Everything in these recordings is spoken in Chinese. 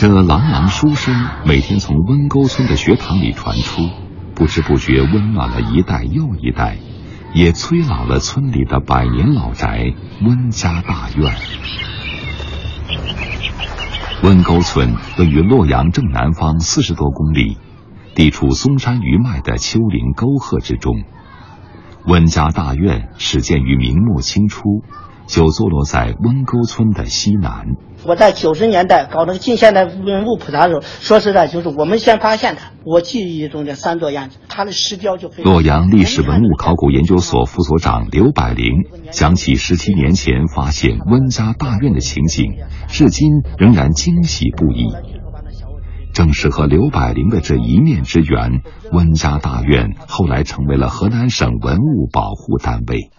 这朗朗书声每天从温沟村的学堂里传出，不知不觉温暖了一代又一代，也催老了村里的百年老宅温家大院。温沟村位于洛阳正南方四十多公里，地处嵩山余脉的丘陵沟壑之中。温家大院始建于明末清初。就坐落在温沟村的西南。我在九十年代搞那个近现代文物普查的时候，说实在，就是我们先发现它。我记忆中的三座院子，它的石雕就非常。洛阳历史文物考古研究所副所长刘百灵想起十七年前发现温家大院的情景，至今仍然惊喜不已。正是和刘百灵的这一面之缘，温家大院后来成为了河南省文物保护单位。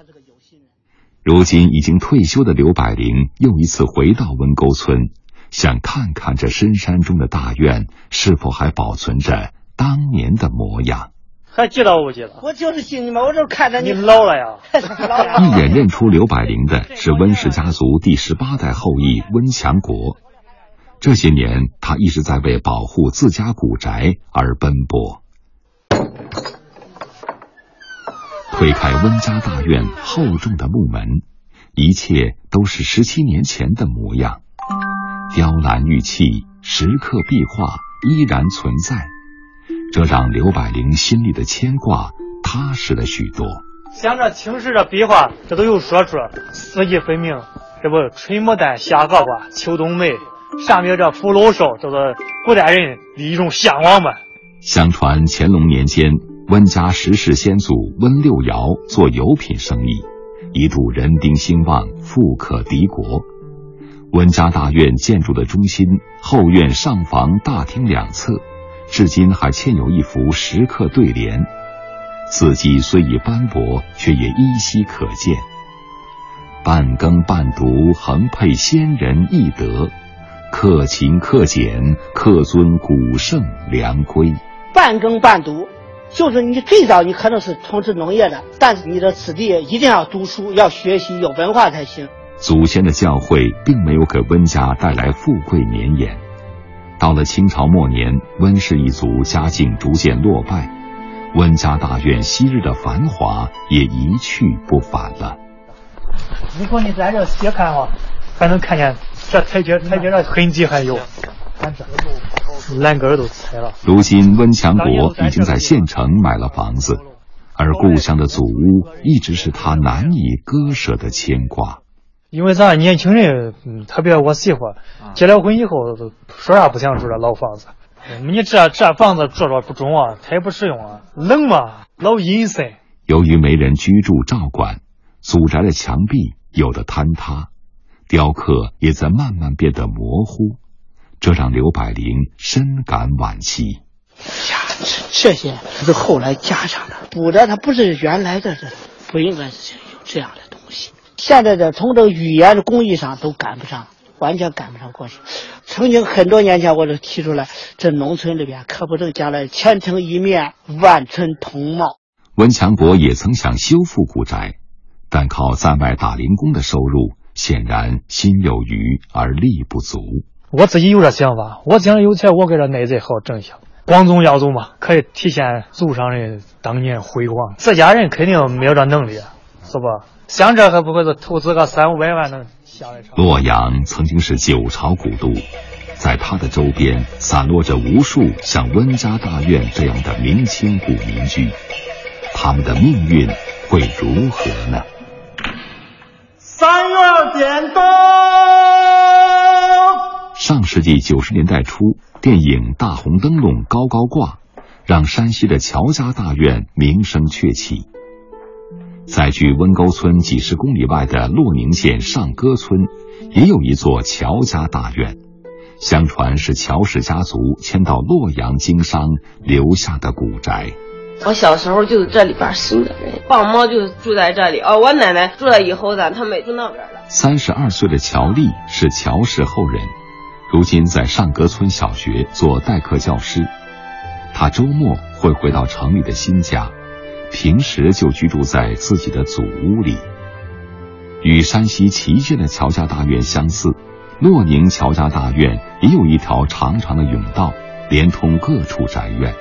如今已经退休的刘百灵又一次回到温沟村，想看看这深山中的大院是否还保存着当年的模样。还记得我不记得？我就是记你嘛，我就看着你老 了呀。一眼认出刘百灵的是温氏家族第十八代后裔温强国。这些年，他一直在为保护自家古宅而奔波。推开温家大院厚重的木门，一切都是十七年前的模样，雕栏玉砌、石刻壁画依然存在，这让刘百灵心里的牵挂踏实了许多。像这青石这壁画，这都有说处，四季分明。这不，春牡丹，夏荷花，秋冬梅，上面这福禄寿，这是古代人的一种向往嘛。相传乾隆年间。温家十世先祖温六尧做油品生意，一度人丁兴旺，富可敌国。温家大院建筑的中心、后院、上房、大厅两侧，至今还嵌有一幅石刻对联，字迹虽已斑驳，却也依稀可见。半耕半读，横配先人易德；克勤克俭，克尊古圣良规。半耕半读。就是你最早你可能是从事农业的，但是你的子弟一定要读书，要学习，有文化才行。祖先的教诲并没有给温家带来富贵绵延。到了清朝末年，温氏一族家境逐渐落败，温家大院昔日的繁华也一去不返了。如果你在这斜看哈，还能看见这台阶台阶的痕迹还有。栏杆都拆了。如今，温强国已经在县城买了房子，而故乡的祖屋一直是他难以割舍的牵挂。因为咱年轻人，特别我媳妇结了婚以后，说啥不想住这老房子。你这这房子住着不中啊，太不实用啊，冷嘛，老阴森。由于没人居住照管，祖宅的墙壁有的坍塌，雕刻也在慢慢变得模糊。这让刘百灵深感惋惜。呀，这这些是后来加上的，补的它不是原来的，这不应该是有这样的东西。现在的从这个语言的工艺上都赶不上，完全赶不上过去。曾经很多年前我就提出来，这农村里边可不能将来千城一面，万村同貌。温强国也曾想修复古宅，但靠在外打零工的收入，显然心有余而力不足。我自己有这想法，我将来有钱，我给这内贼好整一下。光宗耀祖嘛，可以体现祖上的当年辉煌。自家人肯定没有这能力，是不？像这还不会是投资个三五百万能下来？洛阳曾经是九朝古都，在它的周边散落着无数像温家大院这样的明清古民居，他们的命运会如何呢？三月点灯。上世纪九十年代初，电影《大红灯笼高高挂》让山西的乔家大院名声鹊起。在距温沟村几十公里外的洛宁县上歌村，也有一座乔家大院，相传是乔氏家族迁到洛阳经商留下的古宅。我小时候就是这里边生的人，爸妈就住在这里。哦，我奶奶住了以后，咱他们住那边了。三十二岁的乔丽是乔氏后人。如今在上格村小学做代课教师，他周末会回到城里的新家，平时就居住在自己的祖屋里。与山西祁县的乔家大院相似，洛宁乔家大院也有一条长长的甬道，连通各处宅院。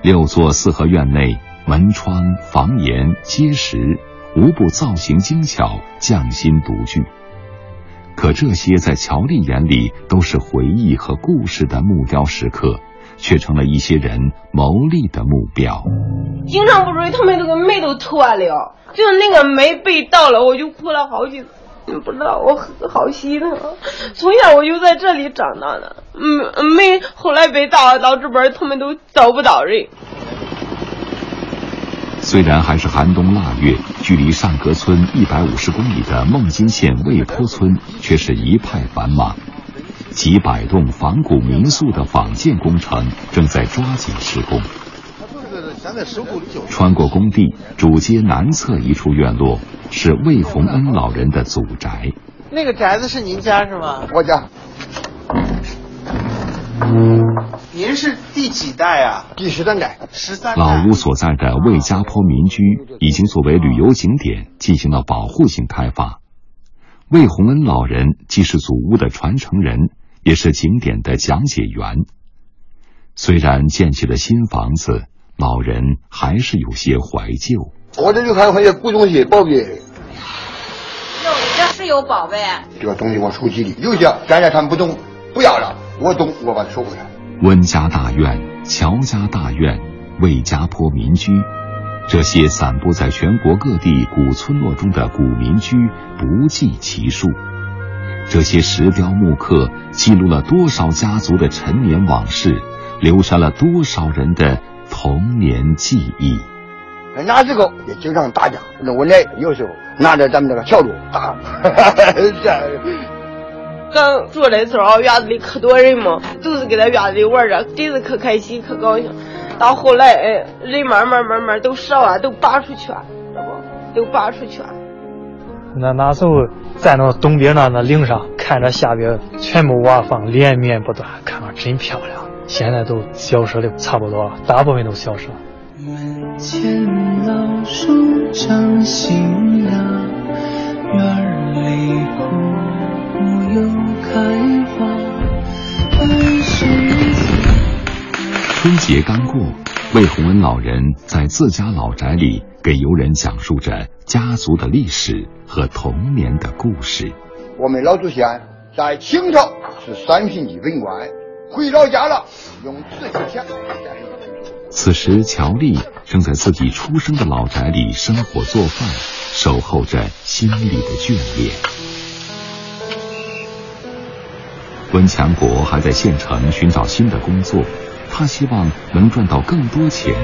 六座四合院内，门窗、房檐、阶石，无不造型精巧、匠心独具。可这些在乔丽眼里都是回忆和故事的木雕时刻，却成了一些人谋利的目标。经常不注意，他们这个煤都脱了，就那个煤被盗了，我就哭了好几次。不知道，我好心疼。从小我就在这里长大的，嗯，煤后来被盗了到这边，他们都找不到人。虽然还是寒冬腊月，距离上格村一百五十公里的孟津县魏坡村却是一派繁忙，几百栋仿古民宿的仿建工程正在抓紧施工。穿过工地，主街南侧一处院落是魏洪恩老人的祖宅。那个宅子是您家是吗？我家。您是第几代啊？第十三代。十三。老屋所在的魏家坡民居已经作为旅游景点进行了保护性开发。魏洪恩老人既是祖屋的传承人，也是景点的讲解员。虽然建起了新房子，老人还是有些怀旧。我这里还有些古东西、宝贝。哟，你这是有宝贝？这个东西我手机里有些，现在他们不懂，不要了。我懂，我把它收回来。温家大院、乔家大院、魏家坡民居，这些散布在全国各地古村落中的古民居不计其数。这些石雕木刻记录了多少家族的陈年往事，留下了多少人的童年记忆。那时候也经常打架，那我奶有时候拿着咱们这个笤帚打。哈哈哈刚住的时候，院子里可多人嘛，都是给在院子里玩着，真是可开心可高兴。到后来，哎，人慢慢慢慢都少了，都拔出去了，知道不？都拔出去了。那那时候在那东边那那岭上，看着下边全部瓦房连绵不断，看着真漂亮。现在都消失的差不多，大部分都消失了。门前老树长新芽，春节刚过，魏洪恩老人在自家老宅里给游人讲述着家族的历史和童年的故事。我们老祖先在清朝是三品级文官，回老家了，用自己钱。此时，乔丽正在自己出生的老宅里生火做饭，守候着心里的眷恋。温强国还在县城寻找新的工作，他希望能赚到更多钱，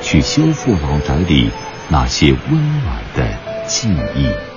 去修复老宅里那些温暖的记忆。